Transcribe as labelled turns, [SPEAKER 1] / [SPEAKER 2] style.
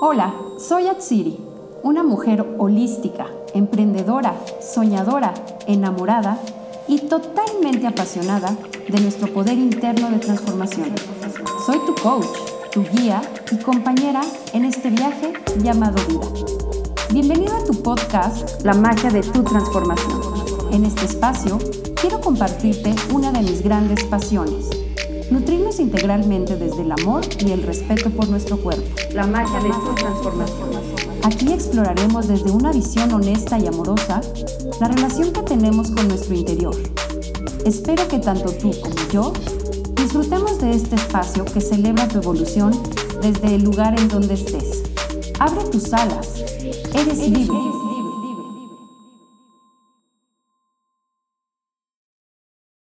[SPEAKER 1] Hola, soy Atsiri, una mujer holística, emprendedora, soñadora, enamorada y totalmente apasionada de nuestro poder interno de transformación. Soy tu coach, tu guía y compañera en este viaje llamado vida. Bienvenido a tu podcast La magia de tu transformación. En este espacio quiero compartirte una de mis grandes pasiones Nutrirnos integralmente desde el amor y el respeto por nuestro cuerpo. La magia de tu transformación. Aquí exploraremos desde una visión honesta y amorosa la relación que tenemos con nuestro interior. Espero que tanto tú como yo disfrutemos de este espacio que celebra tu evolución desde el lugar en donde estés. Abre tus alas. Eres libre.